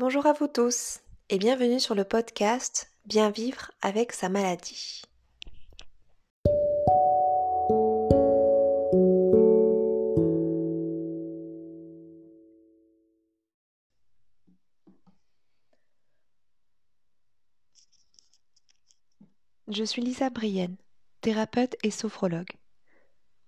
Bonjour à vous tous et bienvenue sur le podcast Bien vivre avec sa maladie. Je suis Lisa Brienne, thérapeute et sophrologue.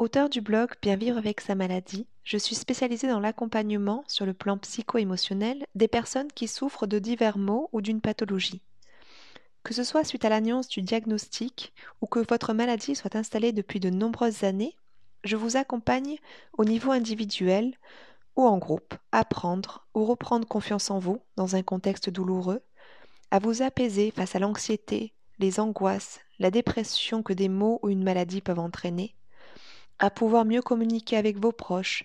Auteur du blog Bien vivre avec sa maladie, je suis spécialisée dans l'accompagnement sur le plan psycho-émotionnel des personnes qui souffrent de divers maux ou d'une pathologie. Que ce soit suite à l'annonce du diagnostic ou que votre maladie soit installée depuis de nombreuses années, je vous accompagne au niveau individuel ou en groupe à prendre ou reprendre confiance en vous dans un contexte douloureux, à vous apaiser face à l'anxiété, les angoisses, la dépression que des maux ou une maladie peuvent entraîner, à pouvoir mieux communiquer avec vos proches,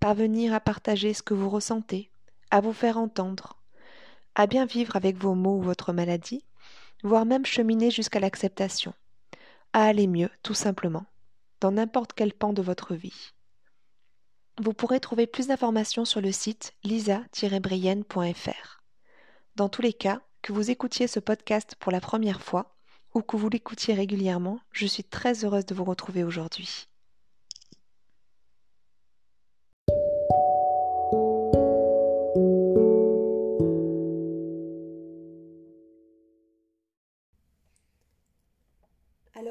parvenir à partager ce que vous ressentez, à vous faire entendre, à bien vivre avec vos maux ou votre maladie, voire même cheminer jusqu'à l'acceptation, à aller mieux, tout simplement, dans n'importe quel pan de votre vie. Vous pourrez trouver plus d'informations sur le site lisa-brienne.fr. Dans tous les cas, que vous écoutiez ce podcast pour la première fois ou que vous l'écoutiez régulièrement, je suis très heureuse de vous retrouver aujourd'hui.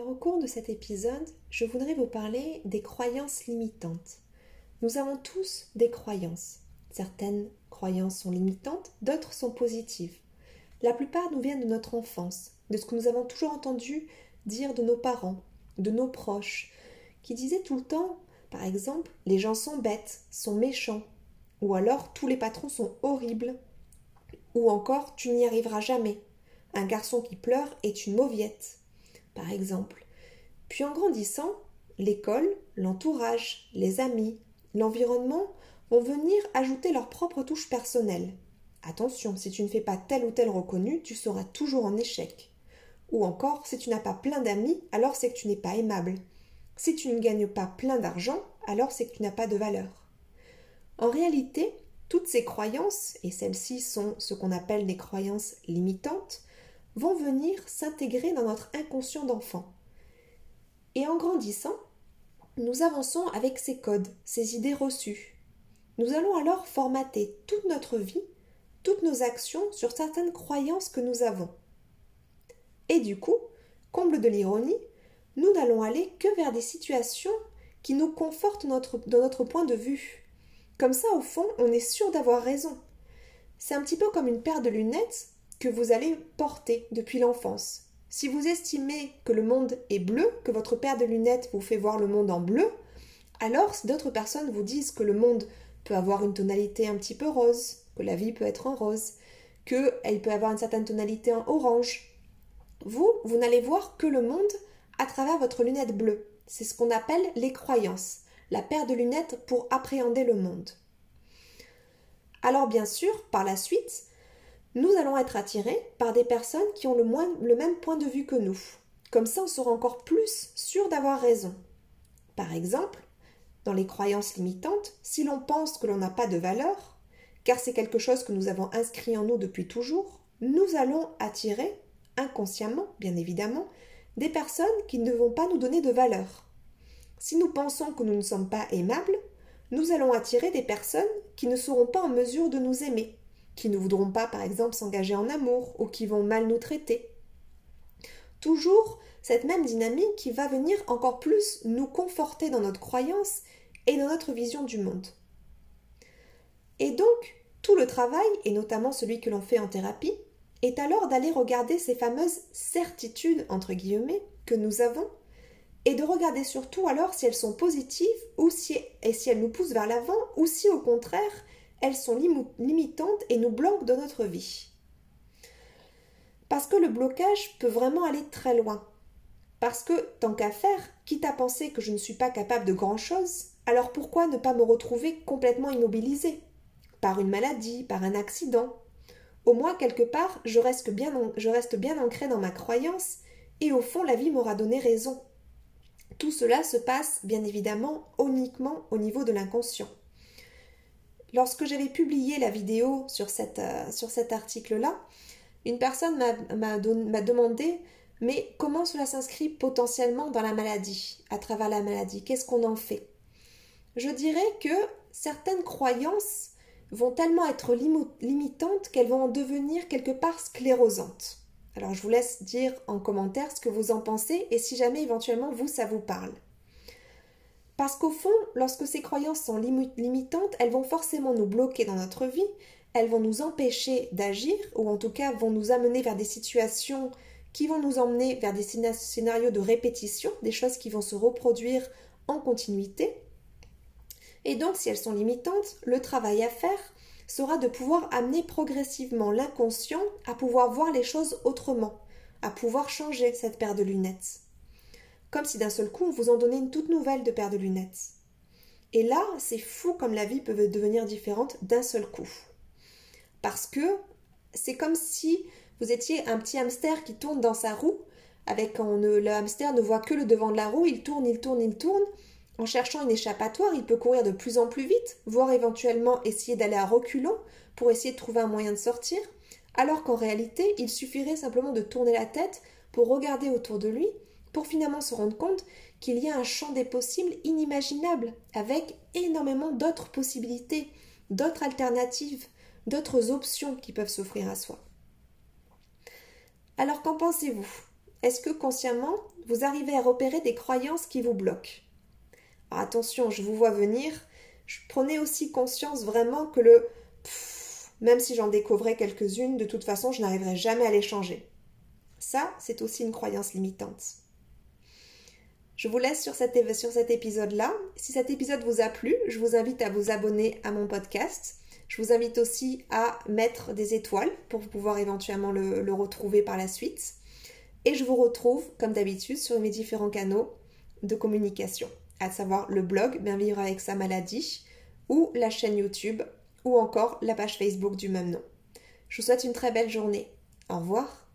Au cours de cet épisode, je voudrais vous parler des croyances limitantes. Nous avons tous des croyances. Certaines croyances sont limitantes, d'autres sont positives. La plupart nous viennent de notre enfance, de ce que nous avons toujours entendu dire de nos parents, de nos proches, qui disaient tout le temps, par exemple, les gens sont bêtes, sont méchants, ou alors tous les patrons sont horribles, ou encore tu n'y arriveras jamais. Un garçon qui pleure est une mauviette par exemple. Puis en grandissant, l'école, l'entourage, les amis, l'environnement vont venir ajouter leur propre touche personnelle. Attention, si tu ne fais pas tel ou tel reconnu, tu seras toujours en échec. Ou encore, si tu n'as pas plein d'amis, alors c'est que tu n'es pas aimable. Si tu ne gagnes pas plein d'argent, alors c'est que tu n'as pas de valeur. En réalité, toutes ces croyances, et celles-ci sont ce qu'on appelle des croyances limitantes, vont venir s'intégrer dans notre inconscient d'enfant. Et en grandissant, nous avançons avec ces codes, ces idées reçues. Nous allons alors formater toute notre vie, toutes nos actions sur certaines croyances que nous avons. Et du coup, comble de l'ironie, nous n'allons aller que vers des situations qui nous confortent notre, dans notre point de vue. Comme ça, au fond, on est sûr d'avoir raison. C'est un petit peu comme une paire de lunettes que vous allez porter depuis l'enfance. Si vous estimez que le monde est bleu, que votre paire de lunettes vous fait voir le monde en bleu, alors si d'autres personnes vous disent que le monde peut avoir une tonalité un petit peu rose, que la vie peut être en rose, qu'elle peut avoir une certaine tonalité en orange, vous, vous n'allez voir que le monde à travers votre lunette bleue. C'est ce qu'on appelle les croyances, la paire de lunettes pour appréhender le monde. Alors bien sûr, par la suite, nous allons être attirés par des personnes qui ont le, même point de vue que nous. Comme ça, on sera encore plus sûr d'avoir raison. Par exemple, dans les croyances limitantes, si l'on pense que l'on n'a pas de valeur, car c'est quelque chose que nous avons inscrit en nous depuis toujours, nous allons attirer, inconsciemment, bien évidemment, des personnes qui ne vont pas nous donner de valeur. Si nous pensons que nous ne sommes pas aimables, nous allons attirer des personnes qui ne seront pas en mesure de nous aimer, qui ne voudront pas, par exemple, s'engager en amour ou qui vont mal nous traiter. Toujours cette même dynamique qui va venir encore plus nous conforter dans notre croyance et dans notre vision du monde. Et donc, tout le travail, et notamment celui que l'on fait en thérapie, est alors d'aller regarder ces fameuses certitudes, entre guillemets, que nous avons, et de regarder surtout alors si elles sont positives ou et si elles nous poussent vers l'avant, ou si au contraire, elles sont limitantes et nous bloquent dans notre vie. Parce que le blocage peut vraiment aller très loin. Parce que, tant qu'à faire, quitte à penser que je ne suis pas capable de grand-chose, alors pourquoi ne pas me retrouver complètement immobilisée? Par une maladie, par un accident Au moins, quelque part, je reste bien, bien ancrée dans ma croyance, et au fond, la vie m'aura donné raison. Tout cela se passe, bien évidemment, uniquement au niveau de l'inconscient. Lorsque j'avais publié la vidéo sur, euh, cet article-là, une personne m'a demandé mais comment cela s'inscrit potentiellement dans la maladie, à travers la maladie? Qu'est-ce qu'on en fait? Je dirais que certaines croyances vont tellement être limitantes qu'elles vont en devenir quelque part sclérosantes. Alors je vous laisse dire en commentaire ce que vous en pensez et si jamais éventuellement vous, ça vous parle. Parce qu'au fond, lorsque ces croyances sont limitantes, elles vont forcément nous bloquer dans notre vie, elles vont nous empêcher d'agir, ou en tout cas vont nous amener vers des situations qui vont nous emmener vers des scénarios de répétition, des choses qui vont se reproduire en continuité. Et donc, si elles sont limitantes, le travail à faire sera de pouvoir amener progressivement l'inconscient à pouvoir voir les choses autrement, à pouvoir changer cette paire de lunettes. Comme si d'un seul coup on vous en donnait une toute nouvelle de paire de lunettes. Et là, c'est fou comme la vie peut devenir différente d'un seul coup. Parce que c'est comme si vous étiez un petit hamster qui tourne dans sa roue, avec le hamster ne voit que le devant de la roue, il tourne, il tourne, il tourne, en cherchant une échappatoire, il peut courir de plus en plus vite, voire éventuellement essayer d'aller à reculons pour essayer de trouver un moyen de sortir, alors qu'en réalité, il suffirait simplement de tourner la tête pour regarder autour de lui, pour finalement se rendre compte qu'il y a un champ des possibles inimaginable, avec énormément d'autres possibilités, d'autres alternatives, d'autres options qui peuvent s'offrir à soi. Alors qu'en pensez-vous? Est-ce que consciemment, vous arrivez à repérer des croyances qui vous bloquent? Attention, je vous vois venir. Je prenais aussi conscience vraiment que le même si j'en découvrais quelques-unes, de toute façon, je n'arriverai jamais à les changer. Ça, c'est aussi une croyance limitante. Je vous laisse sur, cet épisode-là. Si cet épisode vous a plu, je vous invite à vous abonner à mon podcast. Je vous invite aussi à mettre des étoiles pour pouvoir éventuellement le, le retrouver par la suite. Et je vous retrouve, comme d'habitude, sur mes différents canaux de communication à savoir le blog Bien vivre avec sa maladie, ou la chaîne YouTube, ou encore la page Facebook du même nom. Je vous souhaite une très belle journée. Au revoir.